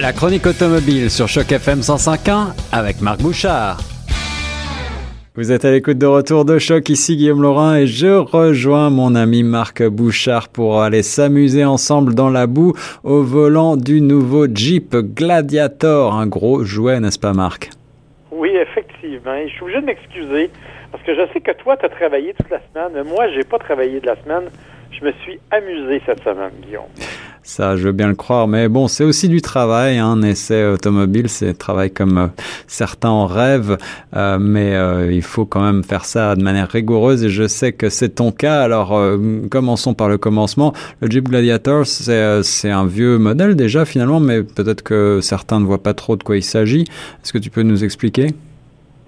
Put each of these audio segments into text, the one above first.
La chronique automobile sur Choc FM 105.1 avec Marc Bouchard. Vous êtes à l'écoute de retour de choc, ici Guillaume Laurin et je rejoins mon ami Marc Bouchard pour aller s'amuser ensemble dans la boue au volant du nouveau Jeep Gladiator, un gros jouet, n'est-ce pas Marc? Oui, effectivement. Je suis obligé de m'excuser parce que je sais que toi, tu as travaillé toute la semaine, mais moi, j'ai pas travaillé de la semaine. Je me suis amusé cette semaine, Guillaume. Ça, je veux bien le croire, mais bon, c'est aussi du travail. Hein, un essai automobile, c'est travail comme euh, certains en rêvent, euh, mais euh, il faut quand même faire ça de manière rigoureuse. Et je sais que c'est ton cas. Alors, commençons par le commencement. Le Jeep Gladiator, c'est un vieux modèle déjà finalement, mais peut-être que certains ne voient pas trop de quoi il s'agit. Est-ce que tu peux nous expliquer?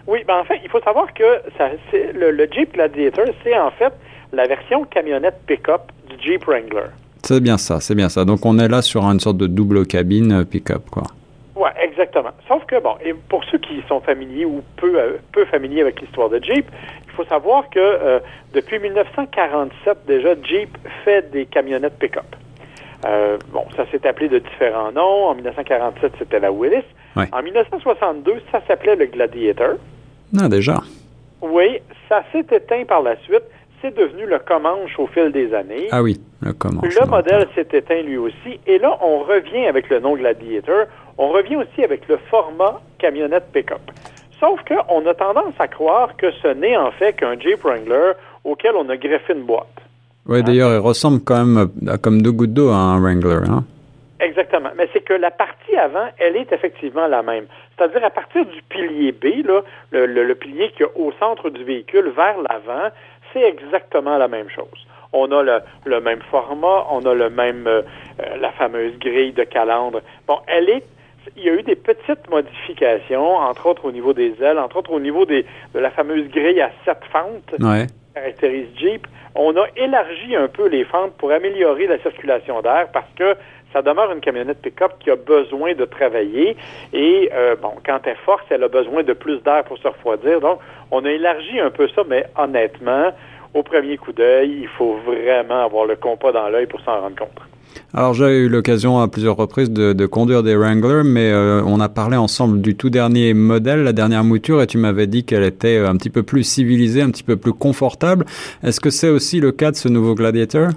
Oui, ben en fait, il faut savoir que ça, le, le Jeep Gladiator, c'est en fait la version camionnette pick-up du Jeep Wrangler. C'est bien ça, c'est bien ça. Donc on est là sur une sorte de double cabine euh, pick-up, quoi. Oui, exactement. Sauf que, bon, et pour ceux qui sont familiers ou peu, euh, peu familiers avec l'histoire de Jeep, il faut savoir que euh, depuis 1947, déjà, Jeep fait des camionnettes pick-up. bon, ça s'est appelé de différents noms. En 1947, c'était la Willis. En 1962, ça s'appelait le Gladiator. Ah, déjà. Oui, ça s'est éteint par la suite c'est devenu le Comanche au fil des années. Ah oui, le Comanche. Le modèle s'est éteint lui aussi. Et là, on revient avec le nom Gladiator. On revient aussi avec le format camionnette pick-up. Sauf qu'on a tendance à croire que ce n'est en fait qu'un Jeep Wrangler auquel on a greffé une boîte. Oui, d'ailleurs, il ressemble quand même à, comme deux gouttes d'eau à un Wrangler. Hein? Exactement. Mais c'est que la partie avant, elle est effectivement la même. C'est-à-dire à partir du pilier B, là, le, le, pilier qui est au centre du véhicule vers l'avant, c'est exactement la même chose. On a le, même format, on a le même euh, euh, la fameuse grille de calandre. Bon, elle est il y a eu des petites modifications, entre autres au niveau des ailes, entre autres au niveau des, de la fameuse grille à sept fentes ouais. Caractérise Jeep. On a élargi un peu les fentes pour améliorer la circulation d'air parce que ça demeure une camionnette pick-up qui a besoin de travailler et euh, bon, quand elle force, elle a besoin de plus d'air pour se refroidir. Donc, on a élargi un peu ça, mais honnêtement, au premier coup d'œil, il faut vraiment avoir le compas dans l'œil pour s'en rendre compte. Alors j'ai eu l'occasion à plusieurs reprises de, conduire des Wrangler, mais euh, on a parlé ensemble du tout dernier modèle, la dernière mouture, et tu m'avais dit qu'elle était un petit peu plus civilisée, un petit peu plus confortable. Est-ce que c'est aussi le cas de ce nouveau Gladiator?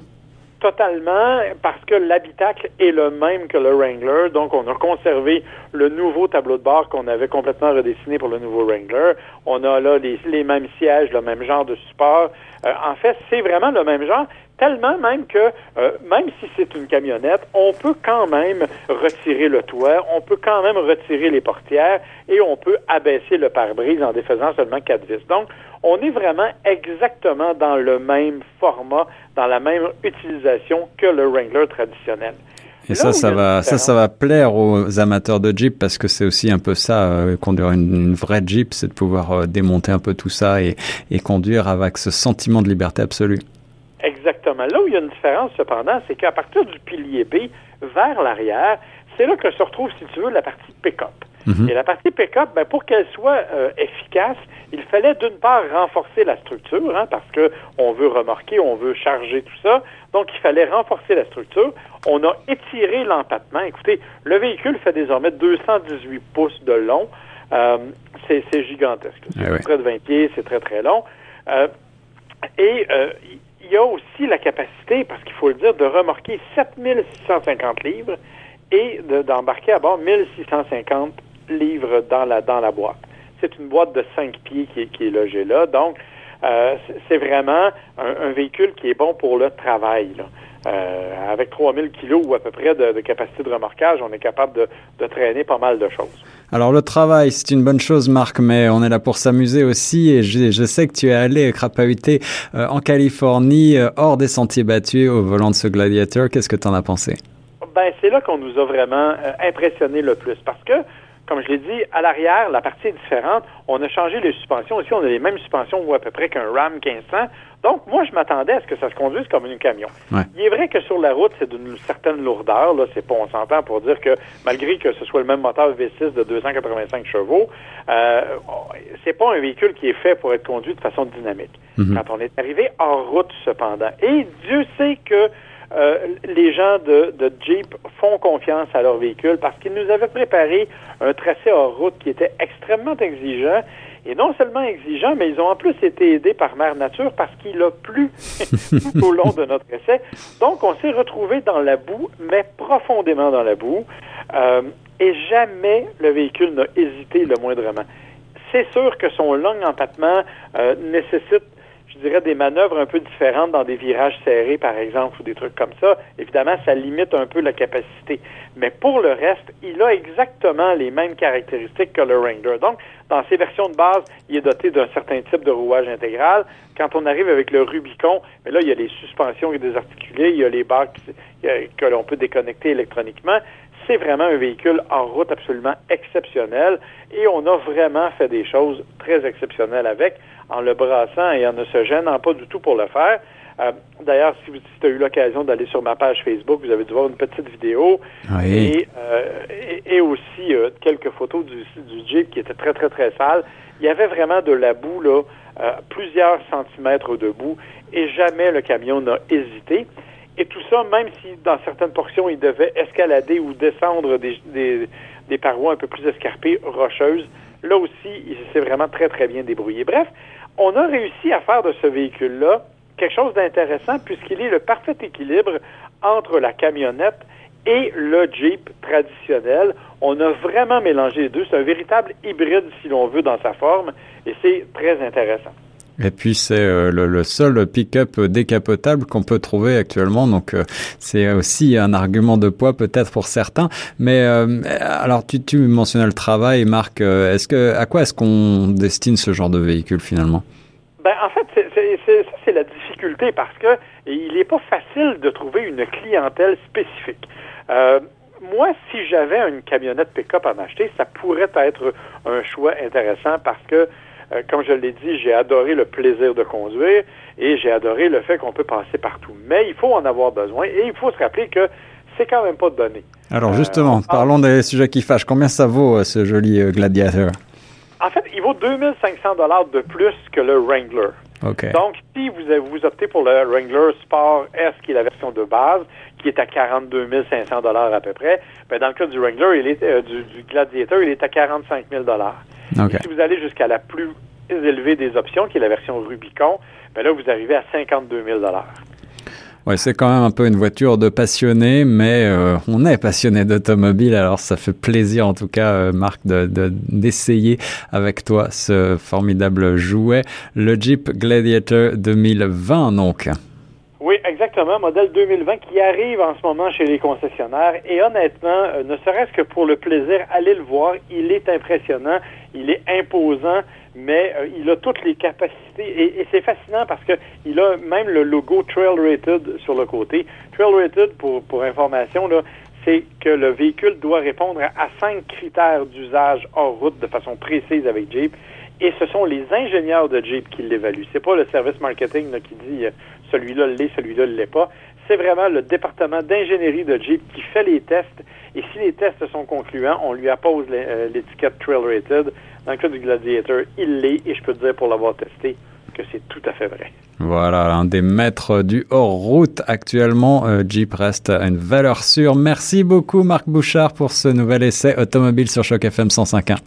Totalement, parce que l'habitacle est le même que le Wrangler. Donc, on a conservé le nouveau tableau de bord qu'on avait complètement redessiné pour le nouveau Wrangler. On a là les, les mêmes sièges, le même genre de support. Euh, en fait, c'est vraiment le même genre, tellement même que euh, même si c'est une camionnette, on peut quand même retirer le toit, on peut quand même retirer les portières et on peut abaisser le pare-brise en défaisant seulement quatre vis. Donc, on est vraiment exactement dans le même format, dans la même utilisation que le Wrangler traditionnel. Et ça, ça va, ça, ça va plaire aux amateurs de Jeep parce que c'est aussi un peu ça, euh, conduire une, vraie Jeep, c'est de pouvoir euh, démonter un peu tout ça et, et conduire avec ce sentiment de liberté absolue. Exactement. Là où il y a une différence, cependant, c'est qu'à partir du pilier B vers l'arrière, c'est là que se retrouve, si tu veux, la partie pick-up. Mhm. Et la partie pick-up, ben, pour qu'elle soit euh, efficace, il fallait d'une part renforcer la structure, hein, parce que on veut remorquer, on veut charger tout ça. Donc, il fallait renforcer la structure. On a étiré l'empattement. Écoutez, le véhicule fait désormais 218 pouces de long. Euh, c'est gigantesque. C'est eh près de 20 pieds, c'est très, très long. Euh, et il y a aussi la capacité, parce qu'il faut le dire, de remorquer 7650 livres et d'embarquer à bord 1650 livres dans la, dans la boîte. C'est une boîte de 5 pieds qui est, qui est logée là. Donc, euh, c'est vraiment un, véhicule qui est bon pour le travail. Là. Euh, avec 3000 kilos ou à peu près de, capacité de remorquage, on est capable de, de, traîner pas mal de choses. Alors le travail, c'est une bonne chose, Marc, mais on est là pour s'amuser aussi. Et je, je, sais que tu es allé crapahuter euh, en Californie, euh, hors des sentiers battus, au volant de ce Gladiator. Qu'est-ce que tu en as pensé? Ben, c'est là qu'on nous a vraiment impressionné le plus parce que comme je l'ai dit, à l'arrière, la partie est différente. On a changé les suspensions. Aussi, on a les mêmes suspensions ou à peu près qu'un Ram 1500. Donc, moi, je m'attendais à ce que ça se conduise comme un camion. Il est vrai que sur la route, c'est d'une certaine lourdeur. Là, c'est pas, on s'entend pour dire que malgré que ce soit le même moteur V6 de 285 chevaux, euh, c'est pas un véhicule qui est fait pour être conduit de façon dynamique. Mhm. Quand on est arrivé en route, cependant, et Dieu sait que euh, les gens de, Jeep font confiance à leur véhicule parce qu'ils nous avaient préparé un tracé hors route qui était extrêmement exigeant. Et non seulement exigeant, mais ils ont en plus été aidés par Mère Nature parce qu'il a plu tout au long de notre essai. Donc, on s'est retrouvé dans la boue, mais profondément dans la boue. Euh, et jamais le véhicule n'a hésité le moindrement. C'est sûr que son long empattement euh, nécessite je dirais, des manœuvres un peu différentes dans des virages serrés, par exemple, ou des trucs comme ça. Évidemment, ça limite un peu la capacité. Mais pour le reste, il a exactement les mêmes caractéristiques que le Wrangler. Donc, dans ses versions de base, il est doté d'un certain type de rouage intégral. Quand on arrive avec le Rubicon, mais là, il y a les suspensions désarticulées, il y a les barres que l'on peut déconnecter électroniquement c'est vraiment un véhicule en route absolument exceptionnel et on a vraiment fait des choses très exceptionnelles avec en le brassant et en ne se gênant pas du tout pour le faire. Euh, d'ailleurs, si, vous tu as eu l'occasion d'aller sur ma page Facebook, vous avez dû voir une petite vidéo et, euh, et, aussi euh, quelques photos du, du, Jeep qui était très, très, très sale. Il y avait vraiment de la boue, là, plusieurs centimètres de boue et jamais le camion n'a hésité. Et tout ça, même si dans certaines portions, il devait escalader ou descendre des, des, parois un peu plus escarpées, rocheuses, là aussi, il s'est vraiment très, très bien débrouillé. Bref, on a réussi à faire de ce véhicule-là quelque chose d'intéressant puisqu'il est le parfait équilibre entre la camionnette et le Jeep traditionnel. On a vraiment mélangé les deux. C'est un véritable hybride, si l'on veut, dans sa forme, et c'est très intéressant. Et puis c'est euh, le, seul pick-up décapotable qu'on peut trouver actuellement, donc euh, c'est aussi un argument de poids peut-être pour certains. Mais euh, alors tu, mentionnais le travail, Marc. Est-ce que à quoi est-ce qu'on destine ce genre de véhicule finalement? Ben, en fait, c'est, ça c'est la difficulté parce que il n'est pas facile de trouver une clientèle spécifique. moi, si j'avais une camionnette pick-up à m'acheter, ça pourrait être un choix intéressant parce que euh, comme je l'ai dit, j'ai adoré le plaisir de conduire et j'ai adoré le fait qu'on peut passer partout. Mais il faut en avoir besoin et il faut se rappeler que c'est quand même pas donné. Alors euh, justement, parlons des sujets qui fâchent. Combien ça vaut euh, ce joli Gladiator En fait, il vaut 2500 dollars de plus que le Wrangler. Donc, si vous, vous optez pour le Wrangler Sport S, qui est la version de base, qui est à 42 500 dollars à peu près, ben dans le cas du Wrangler, il est, du, du Gladiator, il est à 45 000 dollars. Si vous allez jusqu'à la plus élevée des options, qui est la version Rubicon, ben là, vous arrivez à 52 000 Ouais, c'est quand même un peu une voiture de passionné, mais euh, on est passionné d'automobile, alors ça fait plaisir en tout cas, euh, Marc, de, d'essayer avec toi ce formidable jouet, le Jeep Gladiator 2020 donc. Oui, exactement, modèle 2020 qui arrive en ce moment chez les concessionnaires. Et honnêtement, euh, ne serait-ce que pour le plaisir, allez le voir, il est impressionnant, il est imposant, mais euh, il a toutes les capacités. Et, c'est fascinant parce que il a même le logo Trail Rated sur le côté. Trail Rated, pour, pour information, c'est que le véhicule doit répondre à cinq critères d'usage hors route de façon précise avec Jeep. Et ce sont les ingénieurs de Jeep qui l'évaluent. C'est pas le service marketing qui dit euh, celui-là l'est, celui-là ne l'est pas. C'est vraiment le département d'ingénierie de Jeep qui fait les tests. Et si les tests sont concluants, on lui appose euh, l'étiquette Trail Rated. Dans le cas du Gladiator, il l'est. Et je peux te dire pour l'avoir testé que c'est tout à fait vrai. Voilà, un des maîtres du hors-route actuellement. Euh, Jeep reste une valeur sûre. Merci beaucoup Marc Bouchard pour ce nouvel essai automobile sur Choc FM 105.1.